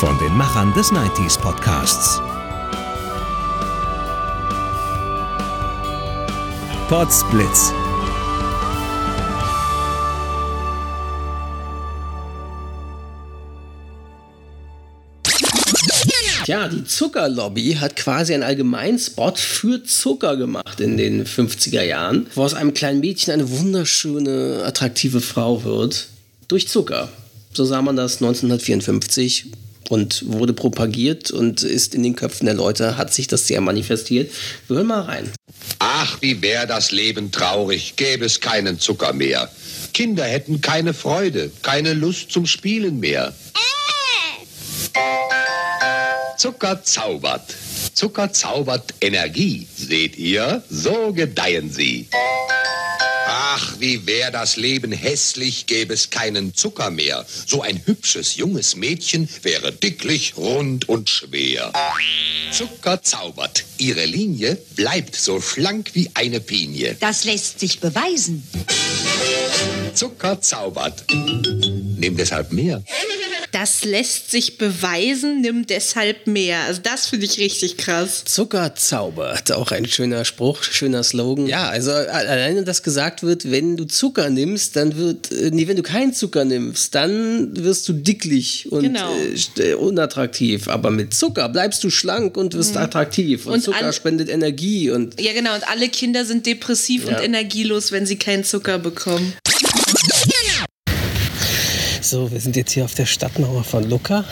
Von den Machern des 90s Podcasts. Potsblitz. Ja, die Zuckerlobby hat quasi einen Allgemeinspot für Zucker gemacht in den 50er Jahren, wo aus einem kleinen Mädchen eine wunderschöne, attraktive Frau wird. Durch Zucker. So sah man das 1954 und wurde propagiert und ist in den Köpfen der Leute, hat sich das sehr manifestiert. Wir hören mal rein. Ach, wie wär das Leben traurig, gäbe es keinen Zucker mehr. Kinder hätten keine Freude, keine Lust zum Spielen mehr. Zucker zaubert. Zucker zaubert Energie. Seht ihr? So gedeihen sie. Ach, wie wär das Leben hässlich, gäbe es keinen Zucker mehr. So ein hübsches junges Mädchen wäre dicklich, rund und schwer. Zucker zaubert. Ihre Linie bleibt so schlank wie eine Pinie. Das lässt sich beweisen. Zucker zaubert. Nimm deshalb mehr. Das lässt sich beweisen, nimm deshalb mehr. Also das finde ich richtig krass. Zucker zaubert, auch ein schöner Spruch, schöner Slogan. Ja, also alleine, dass gesagt wird, wenn du Zucker nimmst, dann wird, äh, nee, wenn du keinen Zucker nimmst, dann wirst du dicklich und Genau. äh, unattraktiv. Aber mit Zucker bleibst du schlank und wirst attraktiv. Und, Mhm. Und Zucker spendet Energie und Ja, genau. Und alle Kinder sind depressiv Ja. und energielos, wenn sie keinen Zucker bekommen. So, wir sind jetzt hier auf der Stadtmauer von Lucca.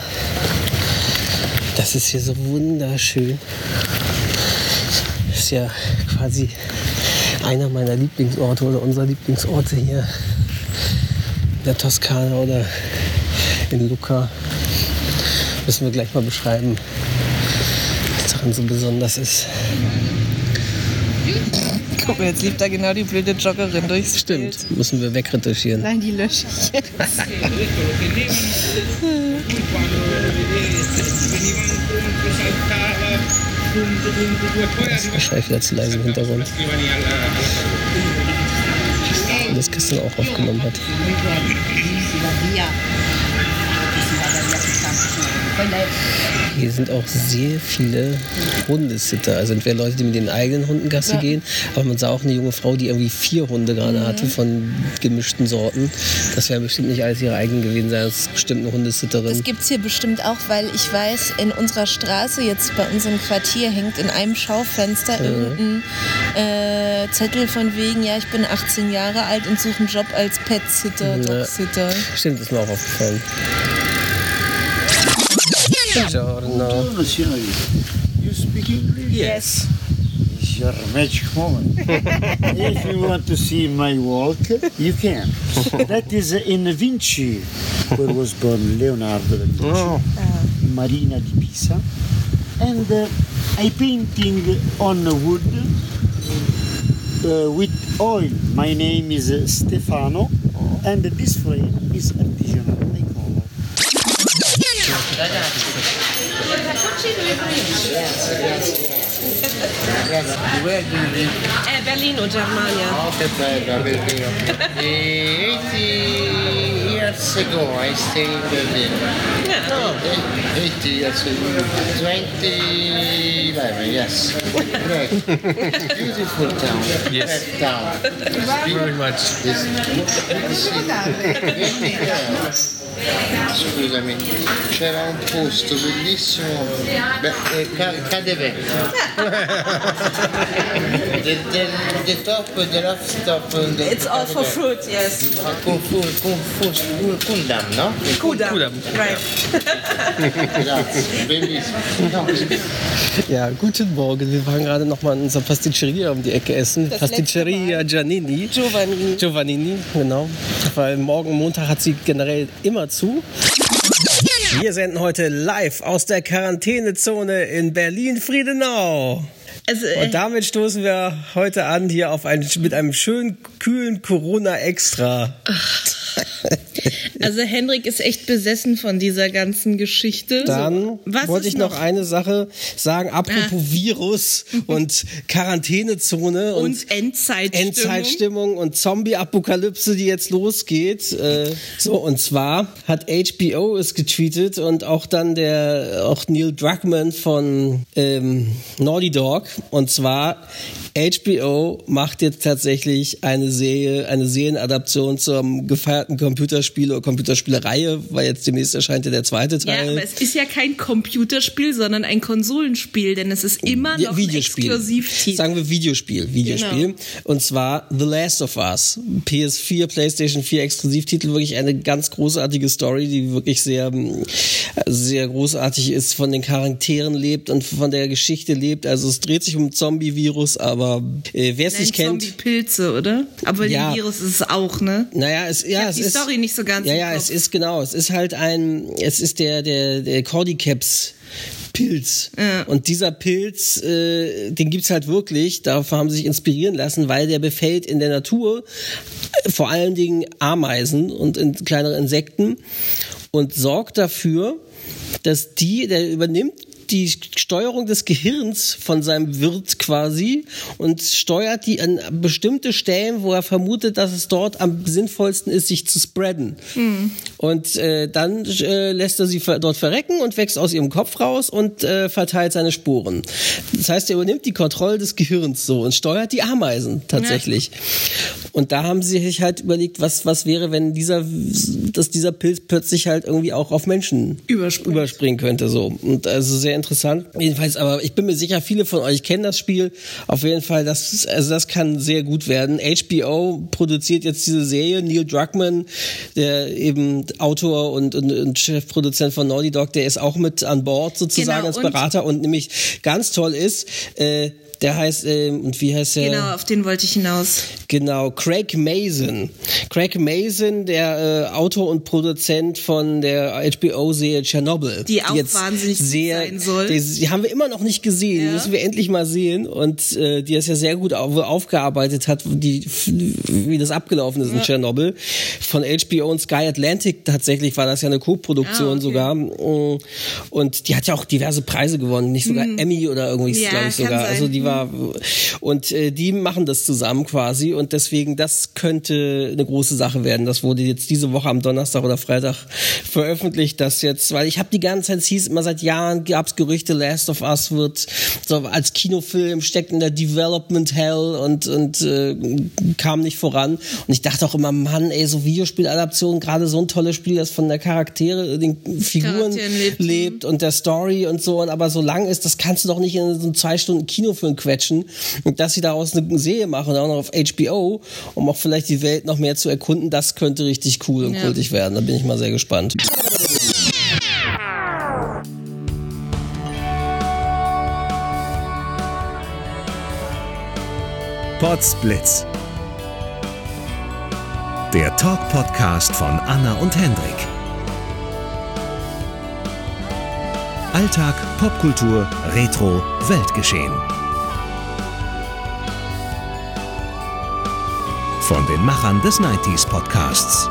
Das ist hier so wunderschön. Ist ja quasi einer meiner Lieblingsorte oder unserer Lieblingsorte hier in der Toskana oder in Lucca. Müssen wir gleich mal beschreiben, was daran so besonders ist. Guck mal, jetzt lief da genau die blöde Joggerin durchs Stimmt, müssen wir wegretuschieren. Nein, die lösche ich jetzt. Das ist wahrscheinlich wieder zu leise im Hintergrund. Und das gestern auch aufgenommen hat. Hier sind auch sehr viele Hundesitter. Also entweder Leute, die mit den eigenen Hunden Gassi gehen, aber man sah auch eine junge Frau, die irgendwie vier Hunde gerade hatte von gemischten Sorten. Das werden bestimmt nicht alles ihre eigenen gewesen sein. Das ist bestimmt eine Hundesitterin. Das gibt es hier bestimmt auch, weil ich weiß, in unserer Straße, jetzt bei unserem Quartier, hängt in einem Schaufenster irgendein äh, Zettel von wegen, ja, ich bin 18 Jahre alt und suche einen Job als Pet-Sitter, Dog-Sitter. Stimmt, ist mir auch aufgefallen. Buongiorno. Buongiorno signorina. You speak English? Yes. It's your magic moment. if you want to see my work, you can. that is in Vinci, where was born Leonardo da Vinci, Marina di Pisa. And uh, I painting on wood uh, with oil. My name is uh, Stefano, and this frame is artisanal. I color. That's what Berlino, Germania. Oh, che bello, Berlino. eh, 80 years ago I stayed in Berlin. No, eight, 80 years ago. 2011, yes. Great. Beautiful town. Yes. Great town. Thank you very much. This, Scusami, c'era un posto bellissimo, beh, eh, Ca- Cadevecchio. the, the, the top, the last top. The It's all for fruit, yes. Kung Fu, Kung Fu, Kundam, no? Kudam. Right. Bellissimo. No, Ja, guten Morgen. Wir waren gerade noch mal in unserer Pasticceria um die Ecke essen. Das Pasticceria Giannini. Giovanni. Giovannini, genau. Weil morgen Montag hat sie generell immer zu. Wir senden heute live aus der Quarantänezone in Berlin-Friedenau. Also, äh, Und damit stoßen wir heute an hier auf ein, mit einem schönen, kühlen Corona-Extra. also Henrik ist echt besessen von dieser ganzen Geschichte. Dann Was wollte ich noch eine Sache sagen, apropos Virus und Quarantänezone und, und Endzeitstimmung. Endzeitstimmung und Zombie-Apokalypse, die jetzt losgeht. Äh, so, und zwar hat HBO es getweetet und auch dann der, auch Neil Druckmann von ähm, Naughty Dog. Und zwar, HBO macht jetzt tatsächlich eine Serie, eine Serienadaption zum gefeierten Computerspiel oder Computerspielereihe, weil jetzt demnächst erscheint ja der zweite Ja, Teil. aber es ist ja kein Computerspiel, sondern ein Konsolenspiel, denn es ist immer Ja, noch ein Exklusivtitel. Sagen wir Videospiel. Videospiel. Genau. Und zwar The Last of Us. PS4, PlayStation 4 Exklusivtitel. Wirklich eine ganz großartige Story, die wirklich sehr, sehr großartig ist, von den Charakteren lebt und von der Geschichte lebt. Also es dreht sich um Zombie-Virus, aber äh, wer es nicht kennt. Zombie-Pilze, oder? Aber Ja. Virus ist es auch, ne? Naja, es, ja, es ist, Story nicht so ganz Ja, ja, es ist genau. Es ist halt ein, es ist der, der, der Cordyceps. Pilz. Und dieser Pilz, äh, den gibt's halt wirklich. Davon haben sie sich inspirieren lassen, weil der befällt in der Natur vor allen Dingen Ameisen und in kleinere Insekten und sorgt dafür, dass die, der übernimmt die Steuerung des Gehirns von seinem Wirt quasi und steuert die an bestimmte Stellen, wo er vermutet, dass es dort am sinnvollsten ist, sich zu spreaden. Und äh, dann äh, lässt er sie dort verrecken und wächst aus ihrem Kopf raus und äh, verteilt seine Sporen. Das heißt, er übernimmt die Kontrolle des Gehirns so und steuert die Ameisen tatsächlich. Und da haben sie sich halt überlegt, was, was wäre, wenn dieser, dass dieser Pilz plötzlich halt irgendwie auch auf Menschen Überspringt. überspringen könnte, so. Und also sehr interessant. Jedenfalls, aber ich bin mir sicher, viele von euch kennen das Spiel. Auf jeden Fall, das, also das kann sehr gut werden. HBO produziert jetzt diese Serie. Neil Druckmann, der eben Autor und, und, und Chefproduzent von Naughty Dog, der ist auch mit an Bord sozusagen Genau, als und- Berater und nämlich ganz toll ist, äh, der heißt, ähm, und wie heißt der? Genau, auf den wollte ich hinaus. Genau, Craig Mason. Craig Mason, der äh, Autor und Produzent von der HBO-Serie Chernobyl. Die auch wahnsinnig gut sein soll. Die, die haben wir immer noch nicht gesehen, die Ja. müssen wir endlich mal sehen. Und äh, die das ja sehr gut auf, aufgearbeitet hat, die, wie das abgelaufen ist in Chernobyl. Von HBO und Sky Atlantic tatsächlich war das ja eine Co-Produktion Ah, okay. sogar. Mm, Und die hat ja auch diverse Preise gewonnen, nicht sogar Emmy oder irgendwie. Ja, glaube ich sogar. sein. Also die war und äh, die machen das zusammen quasi und deswegen das könnte eine große Sache werden. Das wurde jetzt diese Woche am Donnerstag oder Freitag veröffentlicht, das jetzt, weil ich habe die ganze Zeit es hieß immer seit Jahren gab's Gerüchte, Last of Us wird so als Kinofilm steckt in der Development Hell und und äh, kam nicht voran und ich dachte auch immer, Mann, ey, so Videospieladaptionen, gerade so ein tolles Spiel, das von der Charaktere, den Figuren lebt. lebt und der Story und so, und aber so lang ist, das kannst du doch nicht in so einen zwei Stunden Kinofilm quetschen. Und dass sie daraus eine Serie machen, auch noch auf HBO, um auch vielleicht die Welt noch mehr zu erkunden, das könnte richtig cool und Ja. kultig werden. Da bin ich mal sehr gespannt. Potsblitz. Der Talk-Podcast von Anna und Hendrik. Alltag, Popkultur, Retro, Weltgeschehen. Von den Machern des 90s Podcasts.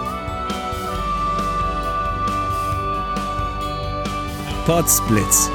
Potsblitz.